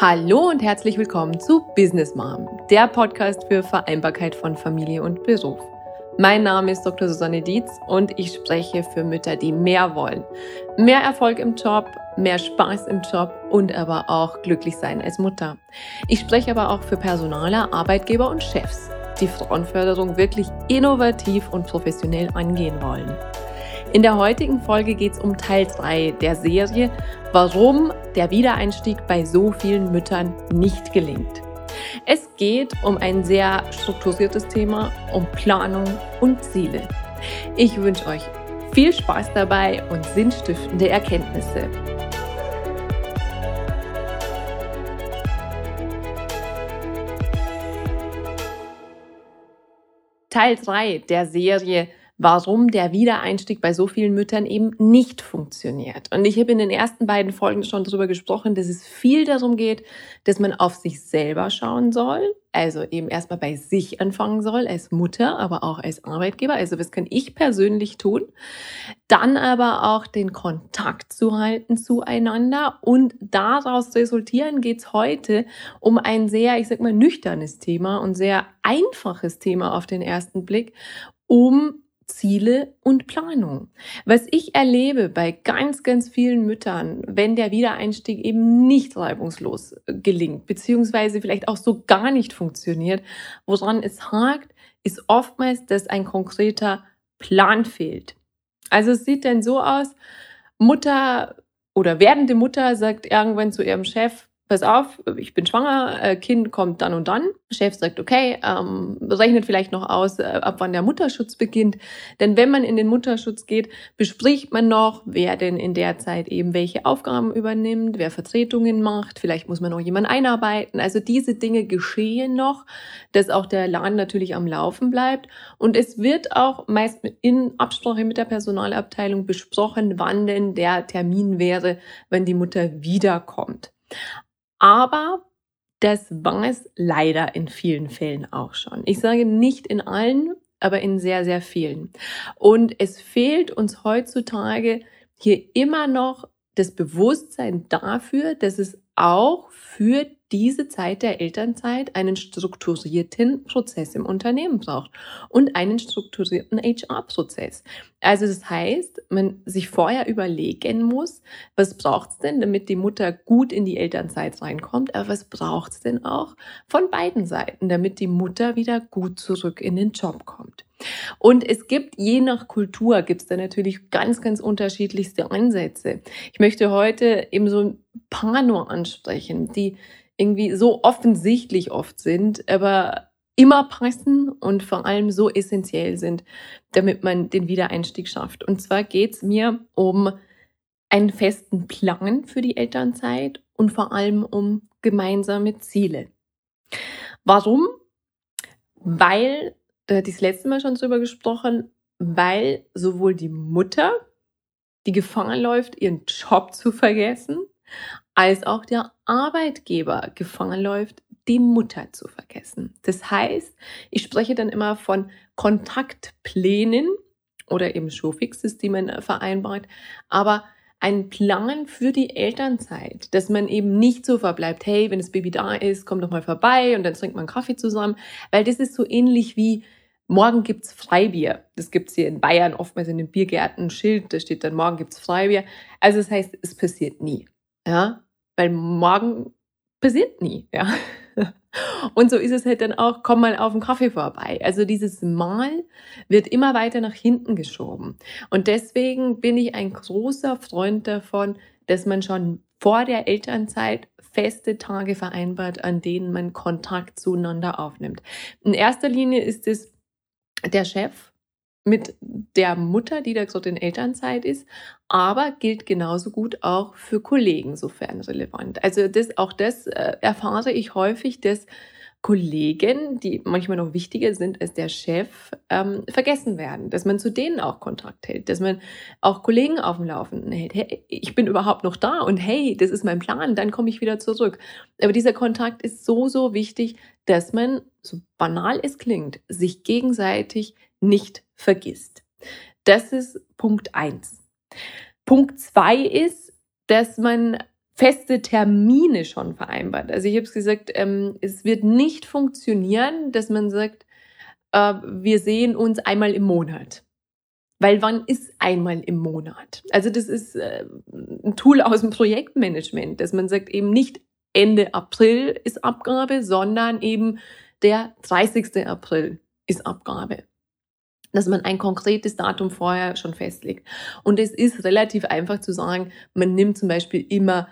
Hallo und herzlich willkommen zu Business Mom, der Podcast für Vereinbarkeit von Familie und Beruf. Mein Name ist Dr. Susanne Dietz und ich spreche für Mütter, die mehr wollen. Mehr Erfolg im Job, mehr Spaß im Job und aber auch glücklich sein als Mutter. Ich spreche aber auch für Personaler, Arbeitgeber und Chefs, die Frauenförderung wirklich innovativ und professionell angehen wollen. In der heutigen Folge geht es um Teil 3 der Serie, warum der Wiedereinstieg bei so vielen Müttern nicht gelingt. Es geht um ein sehr strukturiertes Thema, um Planung und Ziele. Ich wünsche euch viel Spaß dabei und sinnstiftende Erkenntnisse. Teil 3 der Serie warum der Wiedereinstieg bei so vielen Müttern eben nicht funktioniert. Und ich habe in den ersten beiden Folgen schon darüber gesprochen, dass es viel darum geht, dass man auf sich selber schauen soll, also eben erstmal bei sich anfangen soll, als Mutter, aber auch als Arbeitgeber. Also was kann ich persönlich tun? Dann aber auch den Kontakt zu halten zueinander und daraus resultieren geht es heute um ein sehr, ich sag mal, nüchternes Thema und sehr einfaches Thema auf den ersten Blick, um Ziele und Planung. Was ich erlebe bei ganz, ganz vielen Müttern, wenn der Wiedereinstieg eben nicht reibungslos gelingt, beziehungsweise vielleicht auch so gar nicht funktioniert, woran es hakt, ist oftmals, dass ein konkreter Plan fehlt. Also es sieht dann so aus, Mutter oder werdende Mutter sagt irgendwann zu ihrem Chef, pass auf, ich bin schwanger, äh, Kind kommt dann und dann. Chef sagt, okay, ähm, rechnet vielleicht noch aus, äh, ab wann der Mutterschutz beginnt. Denn wenn man in den Mutterschutz geht, bespricht man noch, wer denn in der Zeit eben welche Aufgaben übernimmt, wer Vertretungen macht. Vielleicht muss man noch jemanden einarbeiten. Also diese Dinge geschehen noch, dass auch der Laden natürlich am Laufen bleibt. Und es wird auch meist in Absprache mit der Personalabteilung besprochen, wann denn der Termin wäre, wenn die Mutter wiederkommt. Aber das war es leider in vielen Fällen auch schon. Ich sage nicht in allen, aber in sehr, sehr vielen. Und es fehlt uns heutzutage hier immer noch das Bewusstsein dafür, dass es auch für diese Zeit der Elternzeit einen strukturierten Prozess im Unternehmen braucht und einen strukturierten HR-Prozess. Also das heißt, man sich vorher überlegen muss, was braucht es denn, damit die Mutter gut in die Elternzeit reinkommt, aber was braucht es denn auch von beiden Seiten, damit die Mutter wieder gut zurück in den Job kommt. Und es gibt, je nach Kultur, gibt es da natürlich ganz, ganz unterschiedlichste Ansätze. Ich möchte heute eben so ein paar nur ansprechen, die irgendwie so offensichtlich oft sind, aber immer passen und vor allem so essentiell sind, damit man den Wiedereinstieg schafft. Und zwar geht es mir um einen festen Plan für die Elternzeit und vor allem um gemeinsame Ziele. Warum? Weil, da hatte ich das letzte Mal schon drüber gesprochen, weil sowohl die Mutter die Gefahr läuft, ihren Job zu vergessen, als auch der Arbeitgeber gefangen läuft, die Mutter zu vergessen. Das heißt, ich spreche dann immer von Kontaktplänen oder eben Showfixes, die man äh, vereinbart, aber ein Plan für die Elternzeit, dass man eben nicht so verbleibt, hey, wenn das Baby da ist, komm doch mal vorbei und dann trinkt man Kaffee zusammen, weil das ist so ähnlich wie Morgen gibt's Freibier. Das gibt's hier in Bayern oftmals in den Biergärten ein Schild, da steht dann morgen gibt's Freibier. Also das heißt, es passiert nie. Ja, weil morgen passiert nie, ja. Und so ist es halt dann auch, komm mal auf den Kaffee vorbei. Also dieses Mal wird immer weiter nach hinten geschoben. Und deswegen bin ich ein großer Freund davon, dass man schon vor der Elternzeit feste Tage vereinbart, an denen man Kontakt zueinander aufnimmt. In erster Linie ist es der Chef, mit der Mutter, die da gerade in Elternzeit ist, aber gilt genauso gut auch für Kollegen, sofern relevant. Also das, auch das äh, erfahre ich häufig, dass Kollegen, die manchmal noch wichtiger sind als der Chef, ähm, vergessen werden, dass man zu denen auch Kontakt hält, dass man auch Kollegen auf dem Laufenden hält. Hey, ich bin überhaupt noch da und hey, das ist mein Plan, dann komme ich wieder zurück. Aber dieser Kontakt ist so, so wichtig, dass man, so banal es klingt, sich gegenseitig nicht vergisst. Das ist Punkt eins. Punkt zwei ist, dass man feste Termine schon vereinbart. Also ich habe es gesagt, ähm, es wird nicht funktionieren, dass man sagt, äh, wir sehen uns einmal im Monat. Weil wann ist einmal im Monat? Also das ist äh, ein Tool aus dem Projektmanagement, dass man sagt eben nicht Ende April ist Abgabe, sondern eben der 30. April ist Abgabe. Dass man ein konkretes Datum vorher schon festlegt. Und es ist relativ einfach zu sagen, man nimmt zum Beispiel immer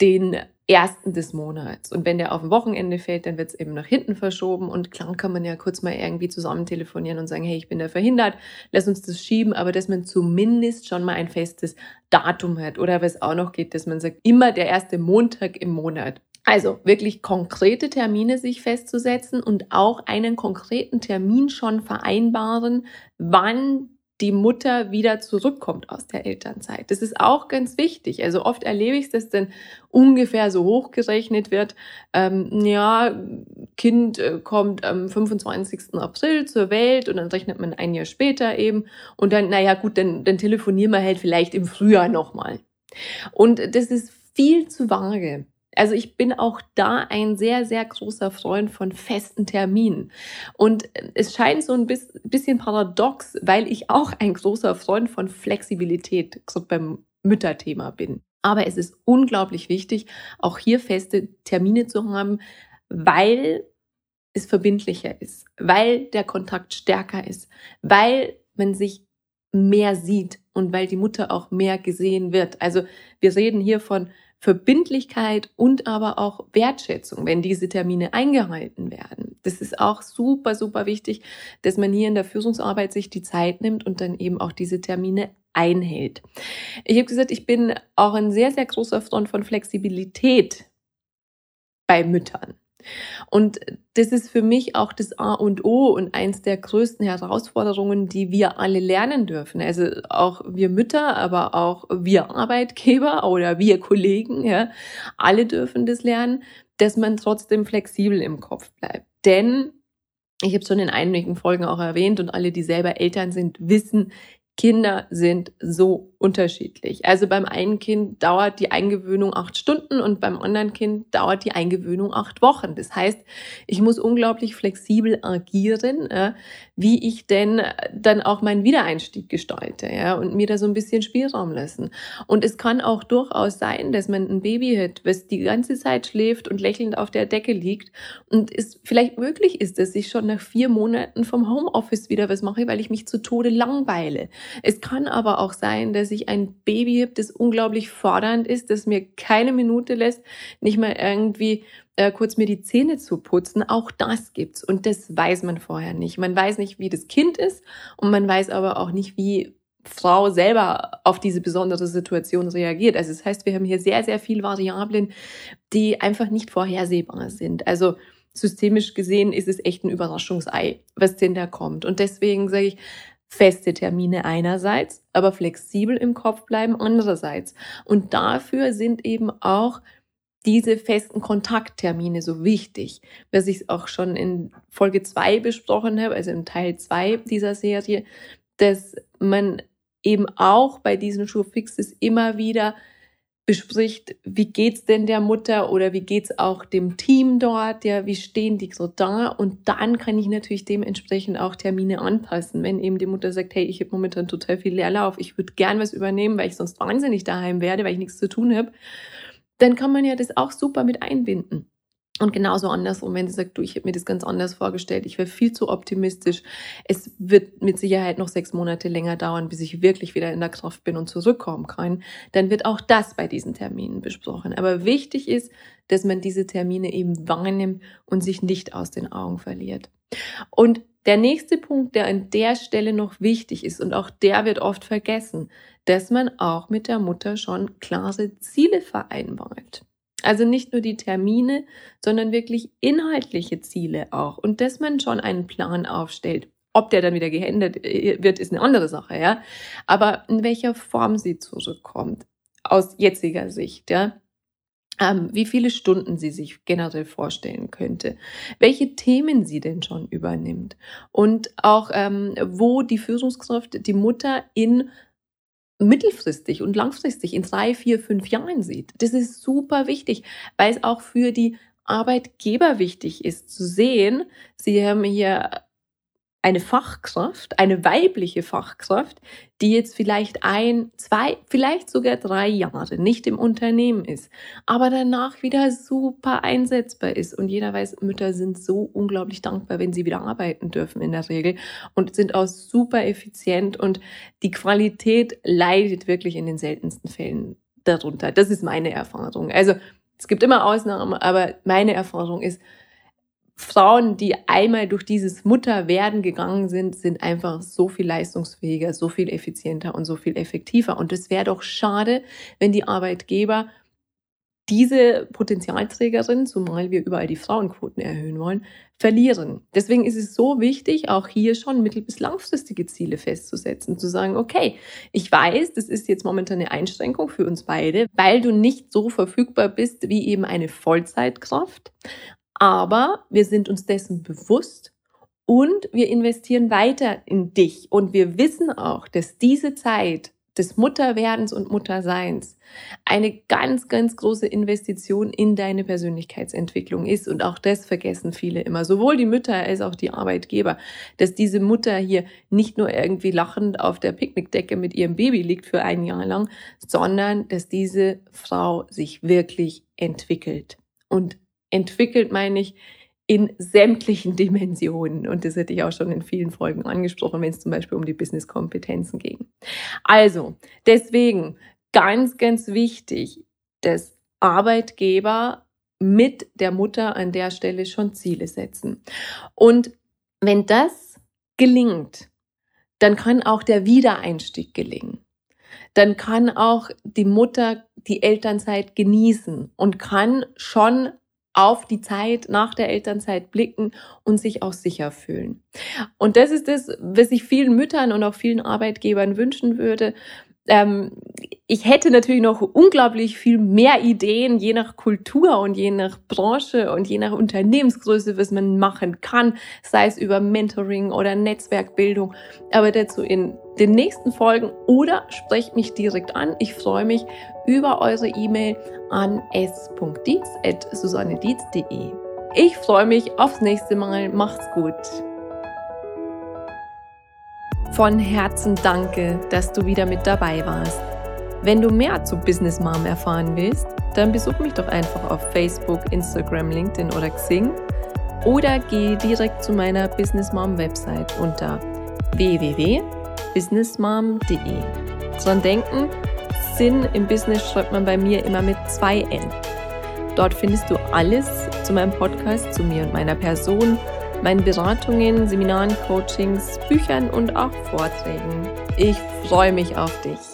den ersten des Monats. Und wenn der auf ein Wochenende fällt, dann wird es eben nach hinten verschoben. Und klar kann man ja kurz mal irgendwie zusammen telefonieren und sagen, hey, ich bin da verhindert, lass uns das schieben, aber dass man zumindest schon mal ein festes Datum hat. Oder was auch noch geht, dass man sagt, immer der erste Montag im Monat. Also wirklich konkrete Termine sich festzusetzen und auch einen konkreten Termin schon vereinbaren, wann die Mutter wieder zurückkommt aus der Elternzeit. Das ist auch ganz wichtig. Also oft erlebe ich es, dass dann ungefähr so hochgerechnet wird, ähm, ja, Kind äh, kommt am 25. April zur Welt und dann rechnet man ein Jahr später eben und dann, naja gut, dann, dann telefonieren wir halt vielleicht im Frühjahr nochmal. Und das ist viel zu vage. Also ich bin auch da ein sehr, sehr großer Freund von festen Terminen. Und es scheint so ein bisschen paradox, weil ich auch ein großer Freund von Flexibilität beim Mütterthema bin. Aber es ist unglaublich wichtig, auch hier feste Termine zu haben, weil es verbindlicher ist, weil der Kontakt stärker ist, weil man sich mehr sieht und weil die Mutter auch mehr gesehen wird. Also wir reden hier von Verbindlichkeit und aber auch Wertschätzung, wenn diese Termine eingehalten werden. Das ist auch super, super wichtig, dass man hier in der Führungsarbeit sich die Zeit nimmt und dann eben auch diese Termine einhält. Ich habe gesagt, ich bin auch ein sehr, sehr großer Freund von Flexibilität bei Müttern. Und das ist für mich auch das A und O und eins der größten Herausforderungen, die wir alle lernen dürfen. Also auch wir Mütter, aber auch wir Arbeitgeber oder wir Kollegen, ja, alle dürfen das lernen, dass man trotzdem flexibel im Kopf bleibt. Denn ich habe schon in einigen Folgen auch erwähnt und alle, die selber Eltern sind, wissen, Kinder sind so unterschiedlich. Also beim einen Kind dauert die Eingewöhnung acht Stunden und beim anderen Kind dauert die Eingewöhnung acht Wochen. Das heißt, ich muss unglaublich flexibel agieren, äh, wie ich denn dann auch meinen Wiedereinstieg gestalte und mir da so ein bisschen Spielraum lassen. Und es kann auch durchaus sein, dass man ein Baby hat, was die ganze Zeit schläft und lächelnd auf der Decke liegt und es vielleicht möglich ist, dass ich schon nach vier Monaten vom Homeoffice wieder was mache, weil ich mich zu Tode langweile. Es kann aber auch sein, dass ich ein Baby habe, das unglaublich fordernd ist, das mir keine Minute lässt, nicht mal irgendwie äh, kurz mir die Zähne zu putzen. Auch das gibt's und das weiß man vorher nicht. Man weiß nicht, wie das Kind ist und man weiß aber auch nicht, wie Frau selber auf diese besondere Situation reagiert. Also das heißt, wir haben hier sehr, sehr viele Variablen, die einfach nicht vorhersehbar sind. Also systemisch gesehen ist es echt ein Überraschungsei, was denn da kommt. Und deswegen sage ich, feste Termine einerseits, aber flexibel im Kopf bleiben andererseits. Und dafür sind eben auch diese festen Kontakttermine so wichtig, was ich auch schon in Folge zwei besprochen habe, also im Teil zwei dieser Serie, dass man eben auch bei diesen Showfixes immer wieder bespricht, wie geht's denn der Mutter oder wie geht's auch dem Team dort, ja, wie stehen die so da? Und dann kann ich natürlich dementsprechend auch Termine anpassen, wenn eben die Mutter sagt, hey, ich habe momentan total viel Leerlauf, ich würde gern was übernehmen, weil ich sonst wahnsinnig daheim werde, weil ich nichts zu tun habe, dann kann man ja das auch super mit einbinden. Und genauso andersrum, wenn sie sagt, du, ich habe mir das ganz anders vorgestellt, ich wäre viel zu optimistisch. Es wird mit Sicherheit noch sechs Monate länger dauern, bis ich wirklich wieder in der Kraft bin und zurückkommen kann. Dann wird auch das bei diesen Terminen besprochen. Aber wichtig ist, dass man diese Termine eben wahrnimmt und sich nicht aus den Augen verliert. Und der nächste Punkt, der an der Stelle noch wichtig ist, und auch der wird oft vergessen, dass man auch mit der Mutter schon klare Ziele vereinbart. Also nicht nur die Termine, sondern wirklich inhaltliche Ziele auch. Und dass man schon einen Plan aufstellt. Ob der dann wieder geändert äh, wird, ist eine andere Sache, ja. Aber in welcher Form sie zurückkommt, aus jetziger Sicht, ja. Ähm, wie viele Stunden sie sich generell vorstellen könnte, welche Themen sie denn schon übernimmt und auch ähm, wo die Führungskraft, die Mutter in mittelfristig und langfristig in drei, vier, fünf Jahren sieht. Das ist super wichtig, weil es auch für die Arbeitgeber wichtig ist zu sehen, sie haben hier eine Fachkraft, eine weibliche Fachkraft, die jetzt vielleicht ein, zwei, vielleicht sogar drei Jahre nicht im Unternehmen ist, aber danach wieder super einsetzbar ist. Und jeder weiß, Mütter sind so unglaublich dankbar, wenn sie wieder arbeiten dürfen in der Regel und sind auch super effizient und die Qualität leidet wirklich in den seltensten Fällen darunter. Das ist meine Erfahrung. Also es gibt immer Ausnahmen, aber meine Erfahrung ist, Frauen, die einmal durch dieses Mutterwerden gegangen sind, sind einfach so viel leistungsfähiger, so viel effizienter und so viel effektiver. Und es wäre doch schade, wenn die Arbeitgeber diese Potenzialträgerin, zumal wir überall die Frauenquoten erhöhen wollen, verlieren. Deswegen ist es so wichtig, auch hier schon mittel- bis langfristige Ziele festzusetzen, zu sagen, okay, ich weiß, das ist jetzt momentan eine Einschränkung für uns beide, weil du nicht so verfügbar bist wie eben eine Vollzeitkraft. Aber wir sind uns dessen bewusst und wir investieren weiter in dich. Und wir wissen auch, dass diese Zeit des Mutterwerdens und Mutterseins eine ganz, ganz große Investition in deine Persönlichkeitsentwicklung ist. Und auch das vergessen viele immer, sowohl die Mütter als auch die Arbeitgeber, dass diese Mutter hier nicht nur irgendwie lachend auf der Picknickdecke mit ihrem Baby liegt für ein Jahr lang, sondern dass diese Frau sich wirklich entwickelt. Und entwickelt, meine ich, in sämtlichen Dimensionen. Und das hätte ich auch schon in vielen Folgen angesprochen, wenn es zum Beispiel um die Business-Kompetenzen ging. Also, deswegen ganz, ganz wichtig, dass Arbeitgeber mit der Mutter an der Stelle schon Ziele setzen. Und wenn das gelingt, dann kann auch der Wiedereinstieg gelingen. Dann kann auch die Mutter die Elternzeit genießen und kann schon auf die Zeit nach der Elternzeit blicken und sich auch sicher fühlen. Und das ist das, was ich vielen Müttern und auch vielen Arbeitgebern wünschen würde, ähm, ich hätte natürlich noch unglaublich viel mehr Ideen, je nach Kultur und je nach Branche und je nach Unternehmensgröße, was man machen kann, sei es über Mentoring oder Netzwerkbildung, aber dazu in den nächsten Folgen oder sprecht mich direkt an. Ich freue mich über eure E-Mail an s.dietz.susannedietz.de. Ich freue mich aufs nächste Mal. Macht's gut. Von Herzen danke, dass du wieder mit dabei warst. Wenn du mehr zu Business Mom erfahren willst, dann besuch mich doch einfach auf Facebook, Instagram, LinkedIn oder Xing oder geh direkt zu meiner Business Mom Website unter www.businessmom.de. Dran denken, Sinn im Business schreibt man bei mir immer mit zwei N. Dort findest du alles zu meinem Podcast, zu mir und meiner Person meinen Beratungen, Seminaren, Coachings, Büchern und auch Vorträgen. Ich freue mich auf dich.